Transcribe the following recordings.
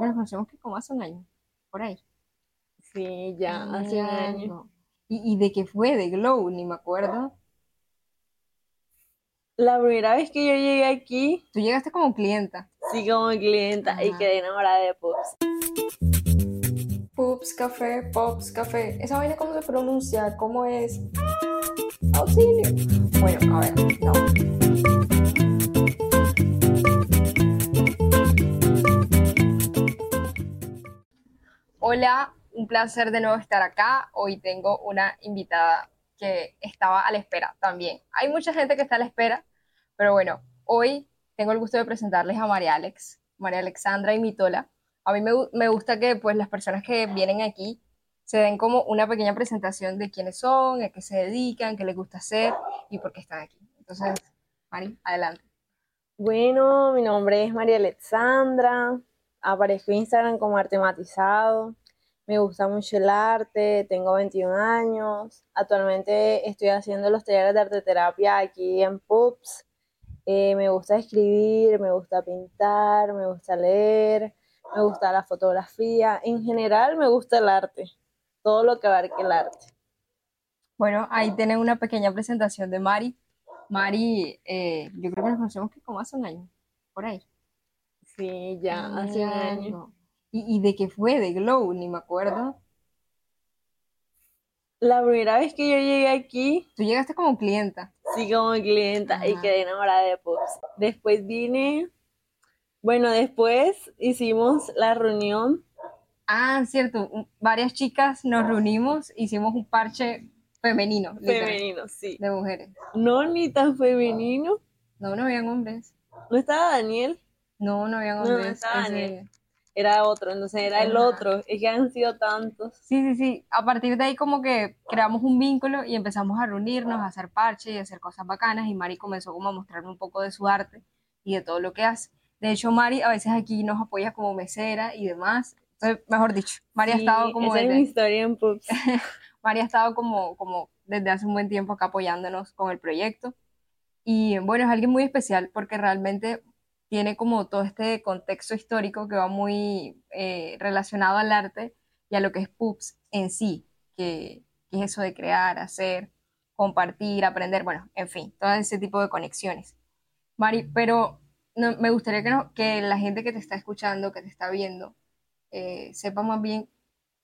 creo que nos conocemos que como hace un año, por ahí. Sí, ya, hace un año. ¿Y, ¿Y de qué fue? ¿De Glow? Ni me acuerdo. La primera vez que yo llegué aquí, Tú llegaste como clienta. sí como clienta y quedé enamorada de Pups. Pups, café, pops, café. ¿Esa vaina cómo se pronuncia? ¿Cómo es? Auxilio. Bueno, a ver, no. Hola, un placer de nuevo estar acá. Hoy tengo una invitada que estaba a la espera también. Hay mucha gente que está a la espera, pero bueno, hoy tengo el gusto de presentarles a María Alex, María Alexandra y Mitola. A mí me, gu- me gusta que pues las personas que vienen aquí se den como una pequeña presentación de quiénes son, a qué se dedican, qué les gusta hacer y por qué están aquí. Entonces, Mari, adelante. Bueno, mi nombre es María Alexandra, aparezco en Instagram como artematizado, me gusta mucho el arte, tengo 21 años, actualmente estoy haciendo los talleres de arteterapia aquí en Pups, Eh, me gusta escribir, me gusta pintar, me gusta leer, me gusta la fotografía, en general me gusta el arte, todo lo que abarque el arte. Bueno, ahí tienen una pequeña presentación de Mari. Mari, eh, yo creo que nos conocemos que como hace un año, por ahí. Sí, ya, hace un año. ¿Y, y de qué fue? ¿De Glow? Ni me acuerdo. La primera vez que yo llegué aquí, Tú llegaste como clienta. sí como clienta y quedé enamorada de Pups. Después vine, bueno, después hicimos la reunión, Ah, cierto. Varias chicas nos reunimos, hicimos un parche femenino, literal, femenino, sí. de mujeres. No ni tan femenino. No, no habían hombres. No estaba Daniel, No, no habían No, estaba Daniel. era otro, entonces era el otro. Es que han sido tantos. Sí, sí, sí. A partir de ahí como que creamos un vínculo y empezamos a reunirnos, a hacer parche y a hacer cosas bacanas y Mari comenzó como a mostrarme un poco de su arte y de todo lo que hace. De hecho, Mari a veces aquí nos apoya como mesera y demás. Entonces, mejor dicho, Mari ha Sí, estado como esa es desde, mi historia en Pups. Mari ha estado como, como desde hace un buen tiempo acá apoyándonos con el proyecto. Y bueno, es alguien muy especial porque realmente tiene como todo este contexto histórico que va muy eh, relacionado al arte y a lo que es PUBS en sí, que, que es eso de crear, hacer, compartir, aprender, bueno, en fin, todo ese tipo de conexiones. Mari, pero no, me gustaría que, no- que la gente que te está escuchando, que te está viendo, eh, sepa más bien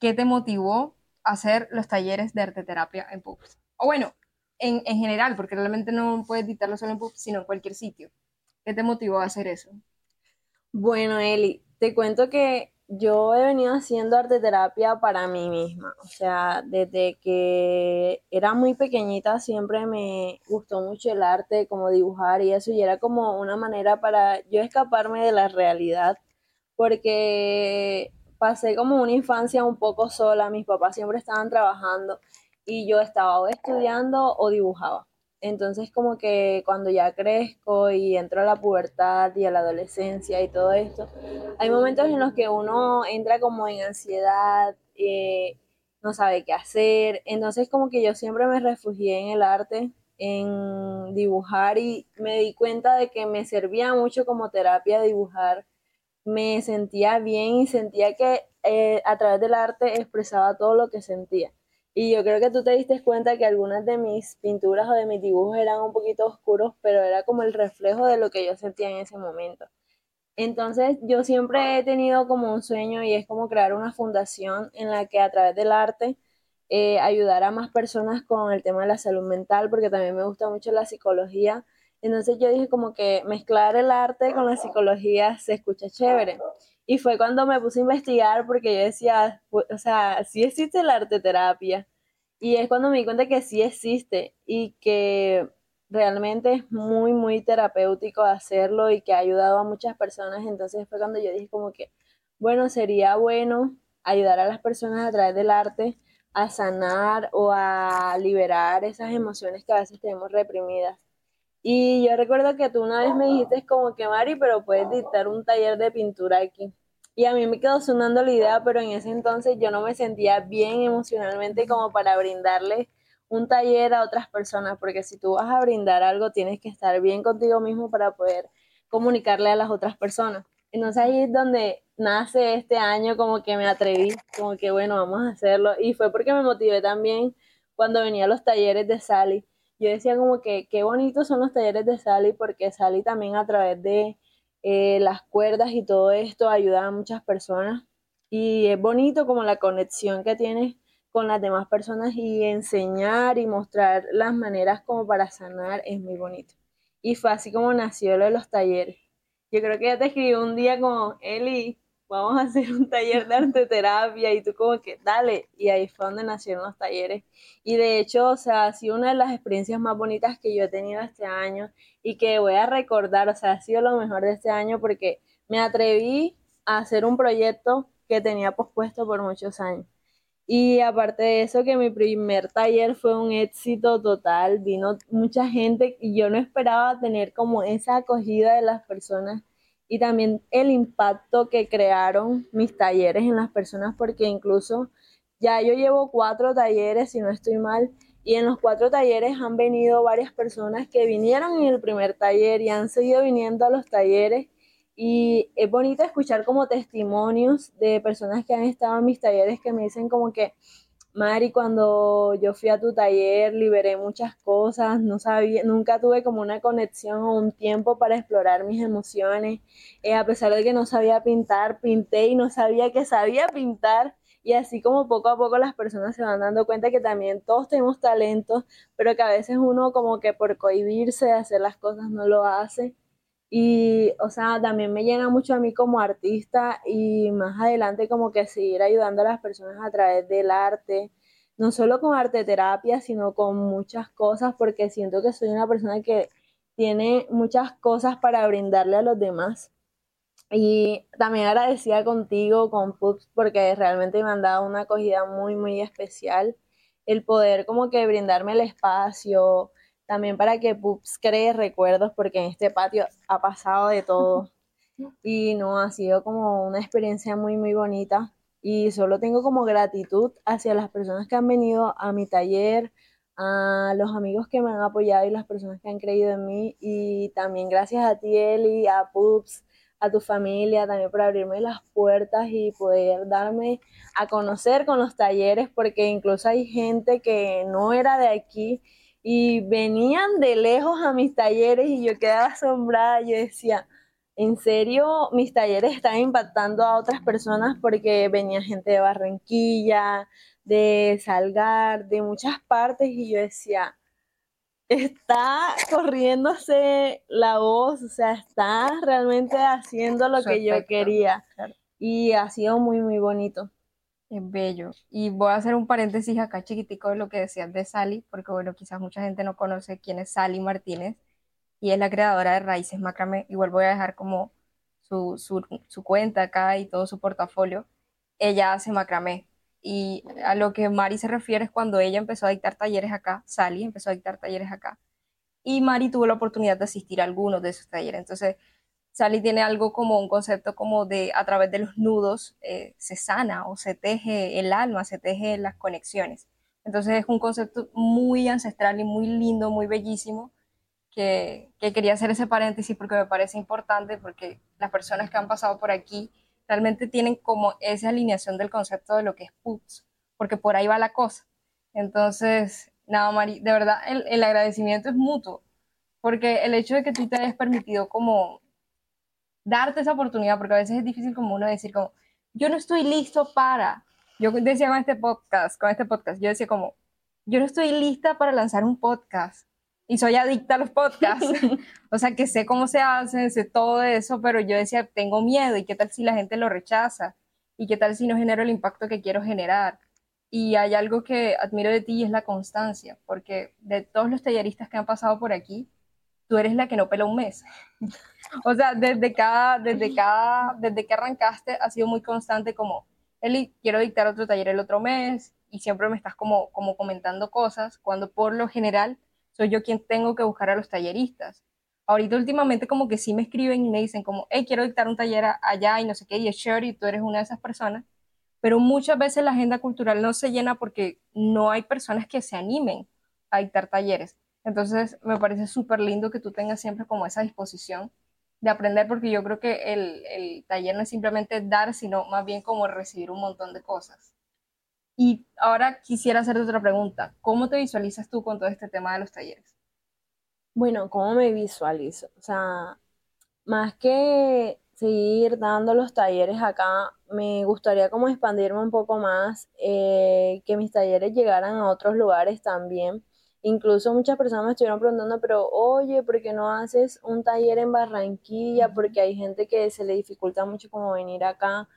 qué te motivó a hacer los talleres de arte terapia en PUBS. O bueno, en, en general, porque realmente no puedes dictarlo solo en PUBS, sino en cualquier sitio. ¿Qué te motivó a hacer eso? Bueno, Eli, te cuento que yo he venido haciendo arte terapia para mí misma. O sea, desde que era muy pequeñita siempre me gustó mucho el arte, como dibujar y eso, y era como una manera para yo escaparme de la realidad, porque pasé como una infancia un poco sola, mis papás siempre estaban trabajando y yo estaba o estudiando o dibujaba. Entonces como que cuando ya crezco y entro a la pubertad y a la adolescencia y todo esto, hay momentos en los que uno entra como en ansiedad, eh, no sabe qué hacer. Entonces como que yo siempre me refugié en el arte, en dibujar y me di cuenta de que me servía mucho como terapia dibujar. Me sentía bien y sentía que eh, a través del arte expresaba todo lo que sentía. Y yo creo que tú te diste cuenta que algunas de mis pinturas o de mis dibujos eran un poquito oscuros, pero era como el reflejo de lo que yo sentía en ese momento. Entonces yo siempre he tenido como un sueño y es como crear una fundación en la que a través del arte eh, ayudar a más personas con el tema de la salud mental, porque también me gusta mucho la psicología. Entonces yo dije como que mezclar el arte con la psicología se escucha chévere. Y fue cuando me puse a investigar porque yo decía, o sea, sí existe la arte terapia. Y es cuando me di cuenta que sí existe y que realmente es muy, muy terapéutico hacerlo y que ha ayudado a muchas personas. Entonces fue cuando yo dije como que, bueno, sería bueno ayudar a las personas a través del arte a sanar o a liberar esas emociones que a veces tenemos reprimidas. Y yo recuerdo que tú una vez me dijiste como que Mari, pero puedes dictar un taller de pintura aquí. Y a mí me quedó sonando la idea, pero en ese entonces yo no me sentía bien emocionalmente como para brindarle un taller a otras personas, porque si tú vas a brindar algo, tienes que estar bien contigo mismo para poder comunicarle a las otras personas. Entonces ahí es donde nace este año como que me atreví, como que bueno, vamos a hacerlo. Y fue porque me motivé también cuando venía a los talleres de Sally. Yo decía como que qué bonitos son los talleres de Sally porque Sally también a través de eh, las cuerdas y todo esto ayuda a muchas personas. Y es bonito como la conexión que tienes con las demás personas y enseñar y mostrar las maneras como para sanar es muy bonito. Y fue así como nació lo de los talleres. Yo creo que ya te escribí un día como, Eli, vamos a hacer un taller de arte terapia y tú como que, dale, y ahí fue donde nacieron los talleres. Y de hecho, o sea, ha sido una de las experiencias más bonitas que yo he tenido este año y que voy a recordar, o sea, ha sido lo mejor de este año porque me atreví a hacer un proyecto que tenía pospuesto por muchos años. Y aparte de eso, que mi primer taller fue un éxito total, vino mucha gente y yo no esperaba tener como esa acogida de las personas y también el impacto que crearon mis talleres en las personas, porque incluso ya yo llevo cuatro talleres, si no estoy mal, y en los cuatro talleres han venido varias personas que vinieron en el primer taller y han seguido viniendo a los talleres. Y es bonito escuchar como testimonios de personas que han estado en mis talleres que me dicen como que, Mari, cuando yo fui a tu taller liberé muchas cosas, no sabía, nunca tuve como una conexión o un tiempo para explorar mis emociones. Eh, a pesar de que no sabía pintar, pinté y no sabía que sabía pintar. Y así como poco a poco las personas se van dando cuenta que también todos tenemos talentos, pero que a veces uno como que por cohibirse de hacer las cosas no lo hace. Y, o sea, también me llena mucho a mí como artista y más adelante como que seguir ayudando a las personas a través del arte, no solo con arte terapia, sino con muchas cosas, porque siento que soy una persona que tiene muchas cosas para brindarle a los demás. Y también agradecida contigo, con Pups, porque realmente me han dado una acogida muy, muy especial. El poder como que brindarme el espacio, también para que Pups cree recuerdos, porque en este patio ha pasado de todo. Y no, ha sido como una experiencia muy, muy bonita. Y solo tengo como gratitud hacia las personas que han venido a mi taller, a los amigos que me han apoyado y las personas que han creído en mí. Y también gracias a ti, Eli, a Pups, a tu familia, también por abrirme las puertas y poder darme a conocer con los talleres, porque incluso hay gente que no era de aquí y venían de lejos a mis talleres y yo quedaba asombrada, yo decía, en serio, mis talleres están impactando a otras personas porque venía gente de Barranquilla, de Salgar, de muchas partes y yo decía, está corriéndose la voz, o sea, está realmente haciendo lo que yo quería. Y ha sido muy, muy bonito. Es bello. Y voy a hacer un paréntesis acá chiquitico de lo que decías de Sally, porque bueno, quizás mucha gente no conoce quién es Sally Martínez, y es la creadora de Raíces Macramé. Igual voy a dejar como su, su, su cuenta acá y todo su portafolio. Ella hace macramé. Y a lo que Mari se refiere es cuando ella empezó a dictar talleres acá, Sally empezó a dictar talleres acá. Y Mari tuvo la oportunidad de asistir a algunos de esos talleres. Entonces, Sally tiene algo como un concepto como de a través de los nudos eh, se sana o se teje el alma, se teje las conexiones. Entonces es un concepto muy ancestral y muy lindo, muy bellísimo, que, que, quería hacer ese paréntesis porque me parece importante, porque las personas que han pasado por aquí realmente tienen como esa alineación del concepto de lo que es PUTS, porque por ahí va la cosa. Entonces, nada, Mari, de verdad el, el agradecimiento es mutuo, porque el hecho de que tú te hayas permitido como darte esa oportunidad, porque a veces es difícil como uno decir como, yo no estoy listo para, yo decía con este podcast, con este podcast, yo decía como, yo no estoy lista para lanzar un podcast. Y soy adicta a los podcasts, o sea que sé cómo se hacen, sé todo eso, pero yo decía, tengo miedo y qué tal si la gente lo rechaza y qué tal si no genero el impacto que quiero generar. Y hay algo que admiro de ti y es la constancia, porque de todos los talleristas que han pasado por aquí, tú eres la que no pela un mes. o sea, desde cada, desde cada, desde que arrancaste ha sido muy constante como, Eli, quiero dictar otro taller el otro mes y siempre me estás como, como comentando cosas, cuando por lo general soy yo quien tengo que buscar a los talleristas. Ahorita últimamente como que sí me escriben y me dicen como, hey, quiero dictar un taller allá y no sé qué, y es y tú eres una de esas personas, pero muchas veces la agenda cultural no se llena porque no hay personas que se animen a dictar talleres. Entonces, me parece súper lindo que tú tengas siempre como esa disposición de aprender, porque yo creo que el, el taller no es simplemente dar, sino más bien como recibir un montón de cosas. Y ahora quisiera hacerte otra pregunta. ¿Cómo te visualizas tú con todo este tema de los talleres? Bueno, ¿cómo me visualizo? O sea, más que seguir dando los talleres acá, me gustaría como expandirme un poco más, eh, que mis talleres llegaran a otros lugares también. Incluso muchas personas me estuvieron preguntando, pero oye, ¿por qué no haces un taller en Barranquilla? Porque hay gente que se le dificulta mucho como venir acá.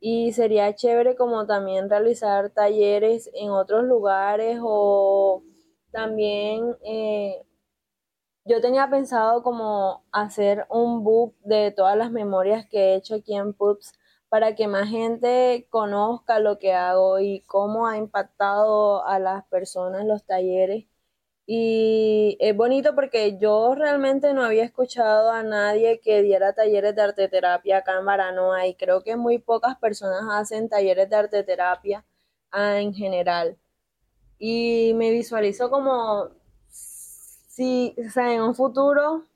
Y sería chévere como también realizar talleres en otros lugares o también eh, yo tenía pensado como hacer un book de todas las memorias que he hecho aquí en Pups para que más gente conozca lo que hago y cómo ha impactado a las personas los talleres. Y es bonito porque yo realmente no había escuchado a nadie que diera talleres de arte terapia acá en Baranoa y creo que muy pocas personas hacen talleres de arte terapia ah, en general. Y me visualizo como si, o sea, en un futuro,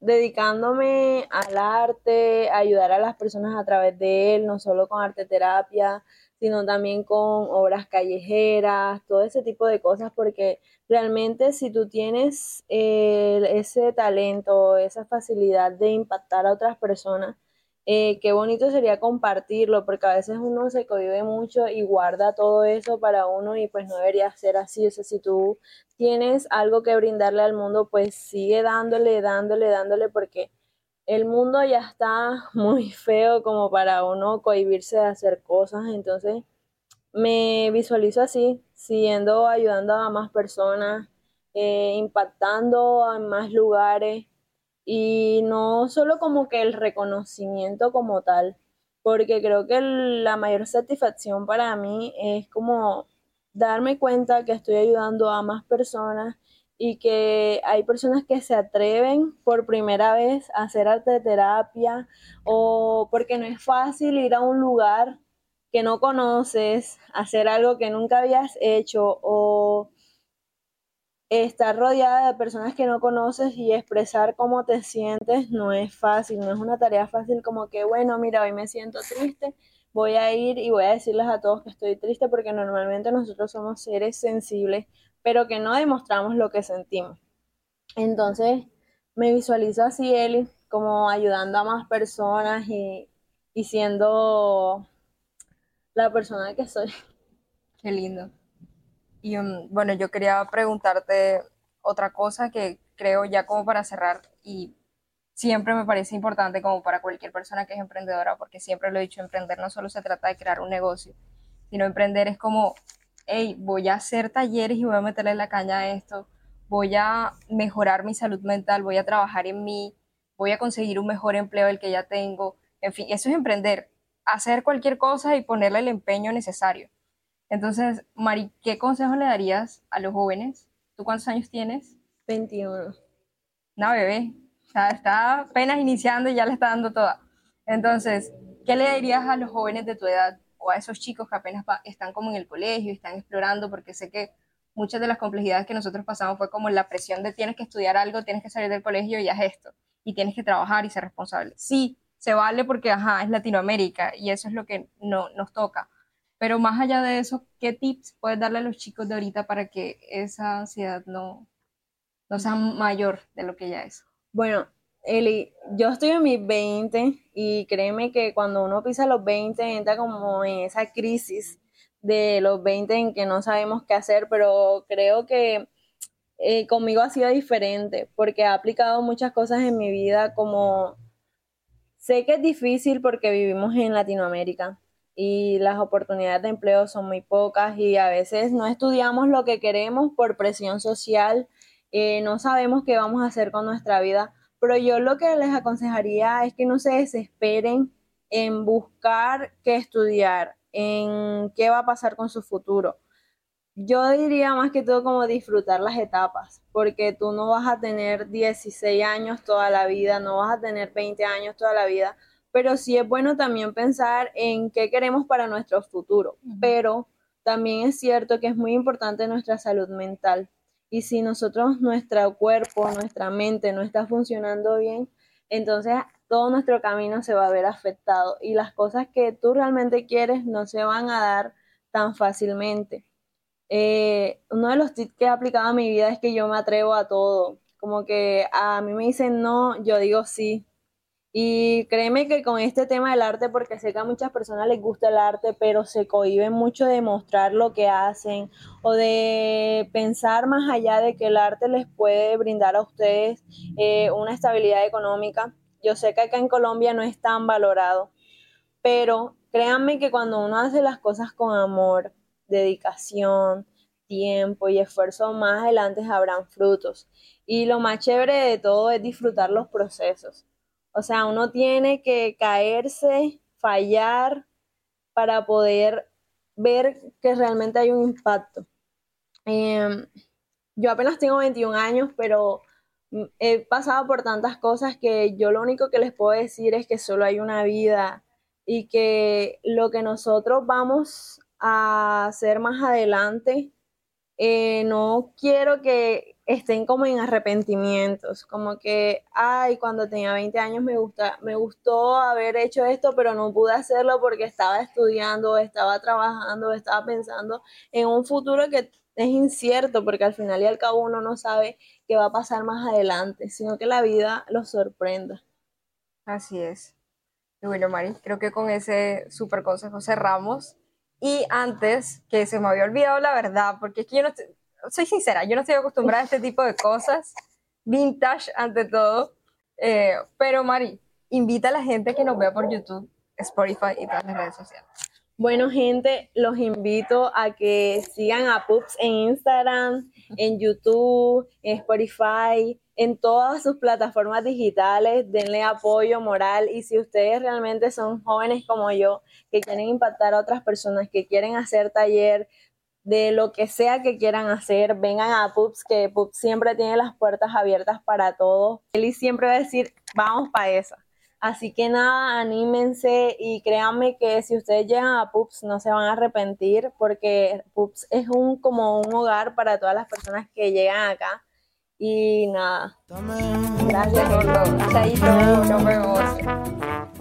dedicándome al arte, ayudar a las personas a través de él, no solo con arte terapia, sino también con obras callejeras, todo ese tipo de cosas, porque realmente si tú tienes eh, ese talento, esa facilidad de impactar a otras personas, eh, qué bonito sería compartirlo, porque a veces uno se cohibe mucho y guarda todo eso para uno y pues no debería ser así. O sea, si tú tienes algo que brindarle al mundo, pues sigue dándole, dándole, dándole, porque el mundo ya está muy feo como para uno cohibirse de hacer cosas. Entonces, me visualizo así, siguiendo ayudando a más personas, eh, impactando a más lugares y no solo como que el reconocimiento como tal, porque creo que la mayor satisfacción para mí es como darme cuenta que estoy ayudando a más personas y que hay personas que se atreven por primera vez a hacer arte de terapia o porque no es fácil ir a un lugar que no conoces, hacer algo que nunca habías hecho o estar rodeada de personas que no conoces y expresar cómo te sientes no es fácil, no es una tarea fácil como que, bueno, mira, hoy me siento triste, voy a ir y voy a decirles a todos que estoy triste porque normalmente nosotros somos seres sensibles, pero que no demostramos lo que sentimos. Entonces, me visualizo así, Eli, como ayudando a más personas y, y siendo la persona que soy. Qué lindo. Y um, bueno, yo quería preguntarte otra cosa que creo ya como para cerrar y siempre me parece importante como para cualquier persona que es emprendedora, porque siempre lo he dicho, emprender no solo se trata de crear un negocio, sino emprender es como, hey, voy a hacer talleres y voy a meterle la caña a esto, voy a mejorar mi salud mental, voy a trabajar en mí, voy a conseguir un mejor empleo del que ya tengo, en fin, eso es emprender, hacer cualquier cosa y ponerle el empeño necesario. Entonces, Mari, ¿qué consejo le darías a los jóvenes? ¿Tú cuántos años tienes? 21. No, bebé. O sea, está apenas iniciando y ya le está dando toda. Entonces, ¿qué le dirías a los jóvenes de tu edad o a esos chicos que apenas están como en el colegio y están explorando? Porque sé que muchas de las complejidades que nosotros pasamos fue como la presión de tienes que estudiar algo, tienes que salir del colegio y es esto. Y tienes que trabajar y ser responsable. Sí, se vale porque, ajá, es Latinoamérica y eso es lo que no, nos toca pero más allá de eso, ¿qué tips puedes darle a los chicos de ahorita para que esa ansiedad no, no sea mayor de lo que ya es? Bueno, Eli, yo estoy en mis 20 y créeme que cuando uno pisa los 20 entra como en esa crisis de los 20 en que no sabemos qué hacer, pero creo que eh, conmigo ha sido diferente porque he aplicado muchas cosas en mi vida como sé que es difícil porque vivimos en Latinoamérica, y las oportunidades de empleo son muy pocas y a veces no estudiamos lo que queremos por presión social, eh, no sabemos qué vamos a hacer con nuestra vida, pero yo lo que les aconsejaría es que no se desesperen en buscar qué estudiar, en qué va a pasar con su futuro. Yo diría más que todo como disfrutar las etapas, porque tú no vas a tener 16 años toda la vida, no vas a tener 20 años toda la vida, pero sí es bueno también pensar en qué queremos para nuestro futuro, pero también es cierto que es muy importante nuestra salud mental. Y si nosotros, nuestro cuerpo, nuestra mente no está funcionando bien, entonces todo nuestro camino se va a ver afectado y las cosas que tú realmente quieres no se van a dar tan fácilmente. Eh, uno de los tips que he aplicado a mi vida es que yo me atrevo a todo. Como que a mí me dicen no, yo digo sí. Y créeme que con este tema del arte, porque sé que a muchas personas les gusta el arte, pero se cohiben mucho de mostrar lo que hacen o de pensar más allá de que el arte les puede brindar a ustedes eh, una estabilidad económica. Yo sé que acá en Colombia no es tan valorado, pero créanme que cuando uno hace las cosas con amor, dedicación, tiempo y esfuerzo, más adelante habrán frutos. Y lo más chévere de todo es disfrutar los procesos. O sea, uno tiene que caerse, fallar para poder ver que realmente hay un impacto. Em, yo apenas tengo 21 años, pero he pasado por tantas cosas que yo lo único que les puedo decir es que solo hay una vida y que lo que nosotros vamos a hacer más adelante, eh, no quiero que estén como en arrepentimientos, como que, ay, cuando tenía 20 años me, gusta, me gustó haber hecho esto, pero no pude hacerlo porque estaba estudiando, estaba trabajando, estaba pensando en un futuro que es incierto, porque al final y al cabo uno no sabe qué va a pasar más adelante, sino que la vida los sorprenda. Así es. Y bueno, Mari, creo que con ese super consejo cerramos. Y antes, que se me había olvidado la verdad, porque es que yo no, soy sincera, yo no estoy acostumbrada a este tipo de cosas, vintage ante todo, eh, pero Mari, invita a la gente que nos vea por YouTube, Spotify y todas las redes sociales. Bueno, gente, los invito a que sigan a Pups en Instagram, en YouTube, en Spotify, en todas sus plataformas digitales. Denle apoyo moral y si ustedes realmente son jóvenes como yo, que quieren impactar a otras personas, que quieren hacer taller, de lo que sea que quieran hacer, vengan a Pups, que Pups siempre tiene las puertas abiertas para todos. Eli siempre va a decir, vamos para esa. Así que nada, anímense y créanme que si ustedes llegan a Pups no se van a arrepentir porque Pups es un como un hogar para todas las personas que llegan acá. Y nada. Gracias, Gordo. Chaito, nos vemos.